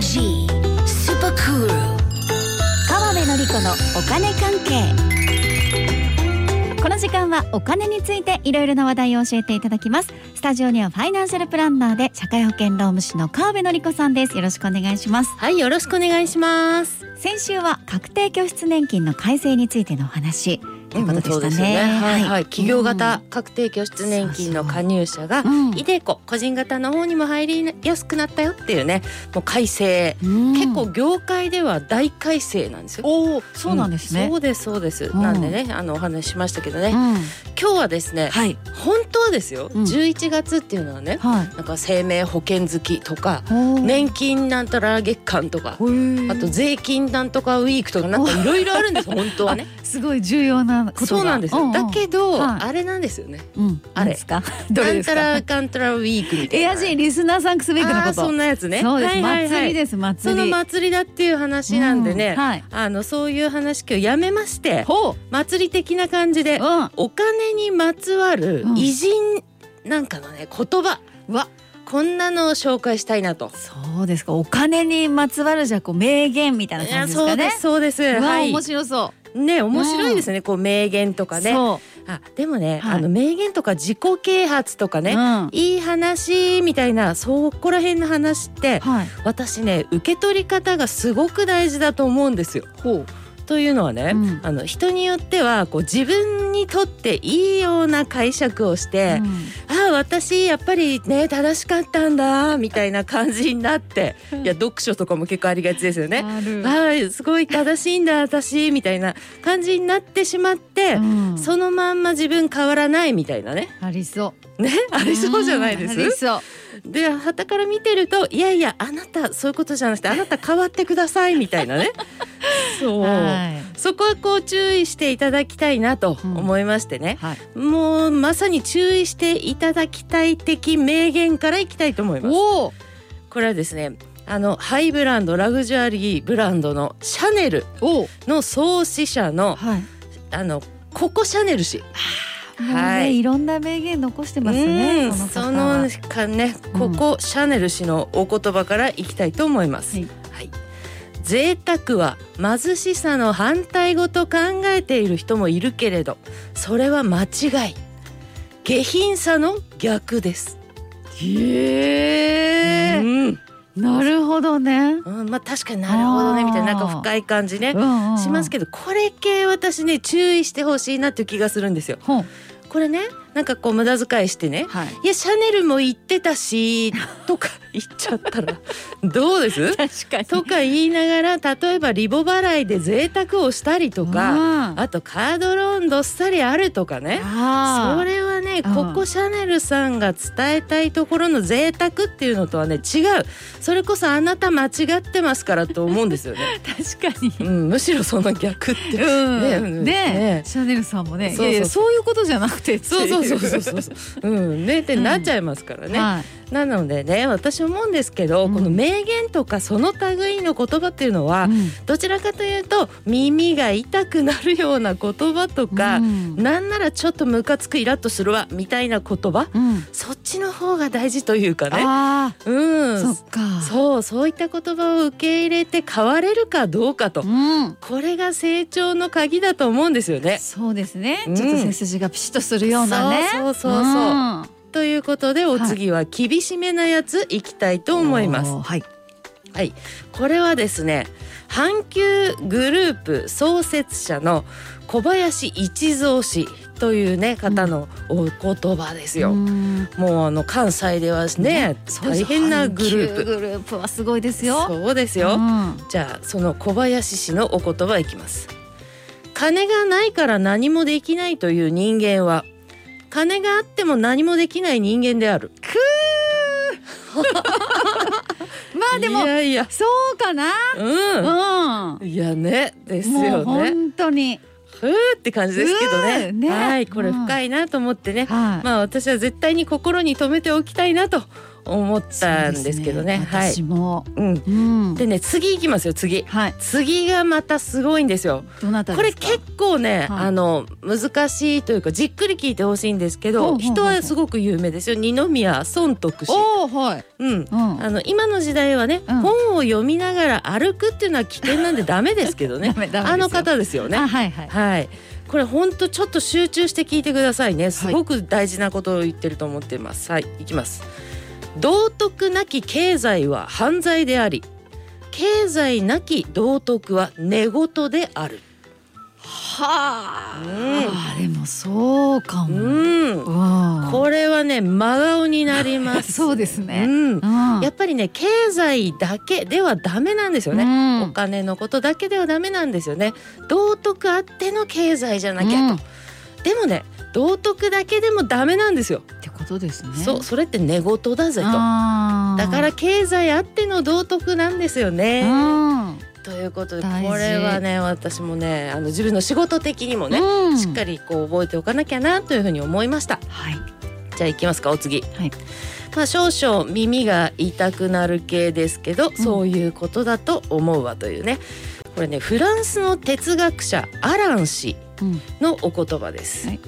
G Super Cool. 川辺典子のお金関係。この時間はお金についていろいろな話題を教えていただきます。スタジオにはファイナンシャルプランナーで社会保険労務士の川辺典子さんです。よろしくお願いします。はい、よろしくお願いします。先週は確定拠出年金の改正についてのお話。ということでしたね,、そうですよね。はい、はい、企業型うん確定拠出年金の加入者がうん。イデコ個人型の方にも入りやすくなったよっていうねもう改正、うん。結構業界では大改正なんですよ。おおそうなんですね、そうですそうです、うん。なんでねあのお話ししましたけどね、うん。今日はですね、はい。本当はですよ、うん。11月っていうのはねはい。なんか生命保険好きとか年金なんたら月間とかあと税金なんとかウィークとかなんかいろいろあるんです 本当はね。すごい重要なことが。そうなんですよ。だけど、はい。あれなんですよね。うん、あれ。何ですか？どれですか？らかんたらウィークみたいな。エアジーリスナーサンクスウィークのことそんなやつね。そうです、はいはいはい。祭りですそ祭り。の祭りだっていう話なんでね。うん。はい。あのそういう話今日やめまして、ほ祭り的な感じでう、うん。お金にまつわるうん。偉人なんかのね言葉、わ。こんなのを紹介したいなと。そうですか。お金にまつわるじゃこう名言みたいない感やじですかね。そうですそうです。はい。面。白そね面白いですね。こう名言とう、かね。そあでもね、はいあの名言とか自己啓発とかう、ね。うん、いい話みたいなそこら辺の話ってはい私ね受け取り方がすごく大事だと思うんですよ。ほうというのはね、うん。あの人によってはこう自分にとっていいような解釈をして、ああ私やっぱりね正しかったんだみたいな感じになって、いや読書とかも結構ありがちですよね。あすごい正しいんだ私みたいな感じになってしまって、うん。そのまんま自分変わらないみたいなね。ありそう。ねありそうじゃないです？んありそうで旗から見てるといやいやあなたそういうことじゃなくてあなた変わってくださいみたいなね。そう、はい。そこはこう注意していただきたいなと思いましてね、はい。もうまさに注意していただきたい的名言からいきたいと思います。おお。これはですねあのハイブランドラグジュアリーブランドのシャネルおの創始者のはい。あのココシャネル氏ね、はい。いろんな名言残してますねの方そはのかねここシャネル氏のお言葉からいきたいと思います。はい。はい。贅沢は貧しさの反対語と考えている人もいるけれどそれは間違い。下品さの逆です。へえうんなるほどね。うん、まあ確かになるほどねみたいななんか深い感じねうんうんしますけどこれ系私ね注意してほしいなっていう気がするんですよ。これねなんかこう無駄遣いしてねはい。いやシャネルも言ってたし とか言っちゃったらどうです？確かに。とか言いながら例えばリボ払いで贅沢をしたりとかあ。あとカードローンどっさりあるとかねあそれはねうん。ココシャネルさんが伝えたいところの贅沢っていうのとはね違う。それこそあなた間違ってますからと思うんですよね、確かに。うん、むしろその逆って。うん。ねうんで、ねシャネルさんもねそうそういやいやそういうことじゃなくてそうそうそういそうそうそう。うん。ね。ってなっちゃいますからね、はいなのでね私思うんですけど、うん。この名言とかその類の言葉っていうのは、うん。どちらかというと耳が痛くなるような言葉とか、うん。なんならちょっとムカつくイラッとするわみたいな言葉うん。そっちの方が大事というかね。あうん。あそっか。そうそういった言葉を受け入れて変われるかどうかと、うん。これが成長の鍵だと思うんですよね。そうですね、うん。ちょっと背筋がピシッとするようなね。そうそうそうそうということでお次は厳しめなやついきたいと思います。はいはい、これはですね阪急グループ創設者の小林一三氏というね方のお言葉ですよ。うんもうあの関西ではねそうです大変なグループ。グループはすごいですよそうですよ。うんじゃあその小林氏のお言葉いきます。金がないから何もできないという人間は金があっても何もできない人間である。まあでもいやいや、そうかなうん。うんいやねですよね。本当にふーって感じですけどうね。ーねはい、これ深いなと思ってね。はいまあ私は絶対に心に留めておきたいなと思ったんですけどね。そうですはい。私も、うん。うん、でね次行きますよ次。はい。次がまたすごいんですよ。どなたこれ。結構ね、はいあの難しいというかじっくり聞いてほしいんですけど、人はすごく有名ですよ。二宮尊徳氏。おおはい。うん。うん。あの今の時代はね、うん本を読みながら歩くっていうのは危険なんで ダメですけどねダメダメですよあの方ですよねあはいはい。はいこれ本当ちょっと集中して聞いてくださいねすごく大事なことを言ってると思ってますはいいきます道徳なき経済は犯罪であり経済なき道徳は寝言である。はうん。あ。でもそうかも。うん。うん。これはね真顔になります。そうですね。うん。うん。やっぱりね経済だけではダメなんですよね、うん。お金のことだけではダメなんですよね。道徳あっての経済じゃなきゃと、でもね道徳だけでもダメなんですよ、ってことですね。そうそれって寝言だぜと。だから経済あっての道徳なんですよね、うん。ということでこれはね私もねあの自分の仕事的にもね、うん。しっかりこう覚えておかなきゃなというふうに思いました。はい。じゃあ行きますかお次。はい。まあ少々耳が痛くなる系ですけど、そういうことだと思うわというね。これねフランスの哲学者アラン氏うん。のお言葉です、はい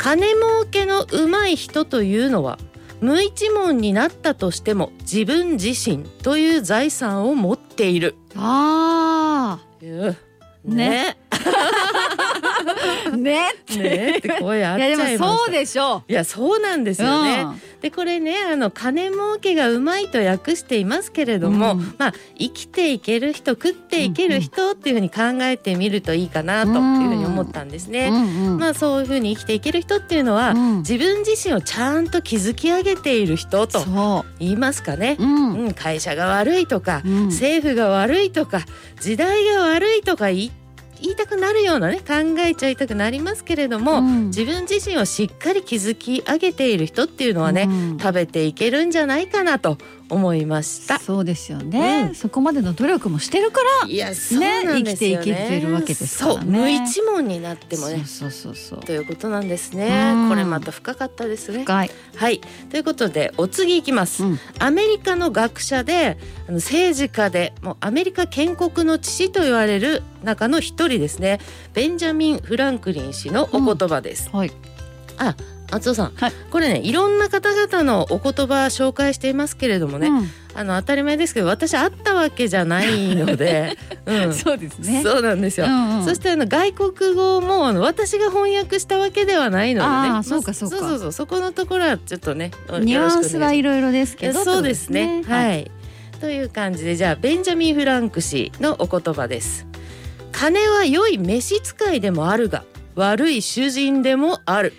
金儲けの上手い人というのは無一文になったとしても自分自身という財産を持っている。あいうね。あ。ね。ねって声あっちゃいいやでもそうでしょいやそうなんですう。よね、うんでこれねあの金儲けがうまいと訳していますけれども、うんまあ生きていける人食っていける人っていうふうに考えてみるといいかなというふうに思ったんですね。うんうんまあそういうふうに生きていける人っていうのは、うん自分自身をちゃんと築き上げている人とそ言いますかね。う。うん。うん、会社が悪いとか、うん政府が悪いとか時代が悪いとか言い言いたくなるようなね考えちゃいたくなりますけれども、うん。自分自身をしっかり築き上げている人っていうのはね、うん。食べていけるんじゃないかなと思いました。そうですよね、うんそこまでの努力もしてるからいやそうなんですよね。生きていけてるわけですからね無一文になってもね。そうそうそうそうということなんですねうん。これまた深かったですね。深い、はいということでお次いきます。うんアメリカの学者であの政治家でもうアメリカ建国の父と言われる中の一人ですねベンジャミン・フランクリン氏のお言葉です。はいあ松尾さん、はいこれねいろんな方々のお言葉紹介していますけれどもね、うんあの当たり前ですけど私会ったわけじゃないので、うん、そうですねそうなんですよ。うんうんそしてあの外国語もあの私が翻訳したわけではないのでね。あーまあそうかそうかそうそうそうそこのところはちょっとね。ニュアンスはいろろいろですけどそうですね。ってことはい、という感じでじゃあベンジャミン・フランク氏のお言葉です。金は良い召使いでもあるが悪い主人でもある。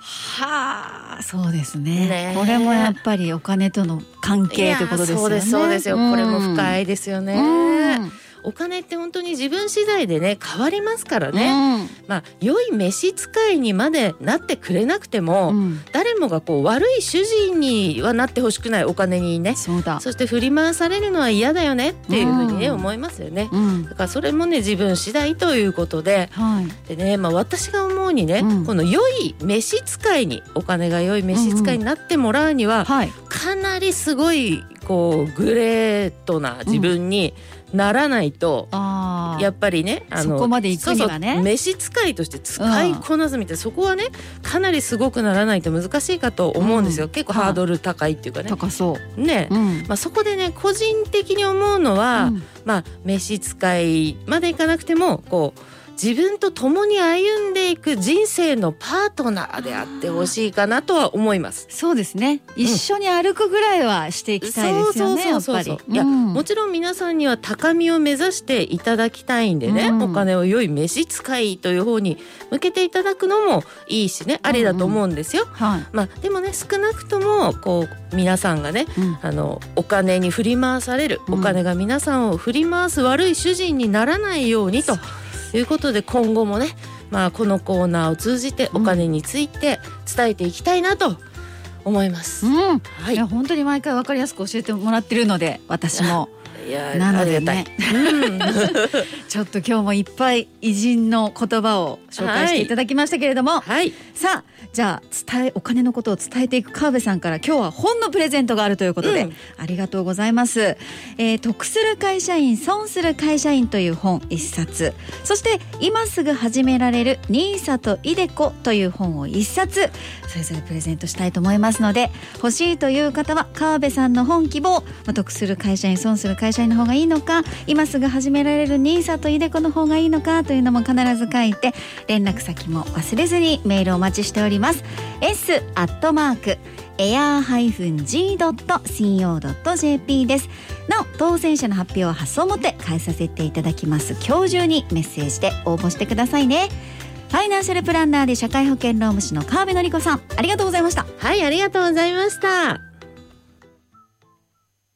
はあそうですね。ね。これもやっぱりお金との関係ということですよね。そうですそうですよ。これも深いいですよね。うん。お金って本当に自分次第でね変わりますからね。うん。まあ良い召使いにまでなってくれなくても、うん。誰もがこう悪い主人にはなってほしくないお金にね。そうだ。そして振り回されるのは嫌だよねっていうふうにね、うん。思いますよね。うん。だからそれもね自分次第ということで。はい。でね、まあ、私が思うにね、うん。この良い召使いにお金が良い召使いになってもらうには、はい。かなりすごいこうグレートな自分にならないと、やっぱりねあのそこまで行くにはね。そうそう召使いとして使いこなすみたいな、そこはねかなりすごくならないと難しいかと思うんですよ、うん。結構ハードル高いっていうかね。高そね。う、うん。まあ、そこでね個人的に思うのは、うん。まあ召使いまでいかなくてもこう自分と共に歩んでいく人生のパートナーであってほしいかなとは思います。そうですね。一緒に歩くぐらいはしていきたいですよねやっぱり。いや、うん。もちろん皆さんには高みを目指していただきたいんでね、うん。お金を良い召使いという方に向けていただくのもいいしねありだと思うんですよ。はい。まあでもね少なくともこう皆さんがねうん。あのお金に振り回される、うん。お金が皆さんを振り回す悪い主人にならないようにということで今後もね、まあ、このコーナーを通じてお金について伝えていきたいなと思います。うん。はい。いや本当に毎回わかりやすく教えてもらってるので私も いやなのでありがたい。ね ちょっと今日もいっぱい偉人の言葉を紹介していただきましたけれども、はい。さあじゃあ伝えお金のことを伝えていく川辺さんから今日は本のプレゼントがあるということで、うん。ありがとうございます、えー得する会社員損する会社員という本一冊。そして今すぐ始められる NISA と iDeCo という本を一冊。それぞれプレゼントしたいと思いますので欲しいという方は川辺さんの本希望、まあ、得する会社員損する会社員の方がいいのか今すぐ始められる NISA と iDeCo の方がいいのかというのも必ず書いて連絡先も忘れずにメールをお待ちしております。s アットマーク air-g.co.jp です。なお当選者の発表は発送をもって返させていただきます。今日中にメッセージで応募してくださいね。ファイナンシャルプランナーで社会保険労務士の川辺典子さんありがとうございました。はいありがとうございました。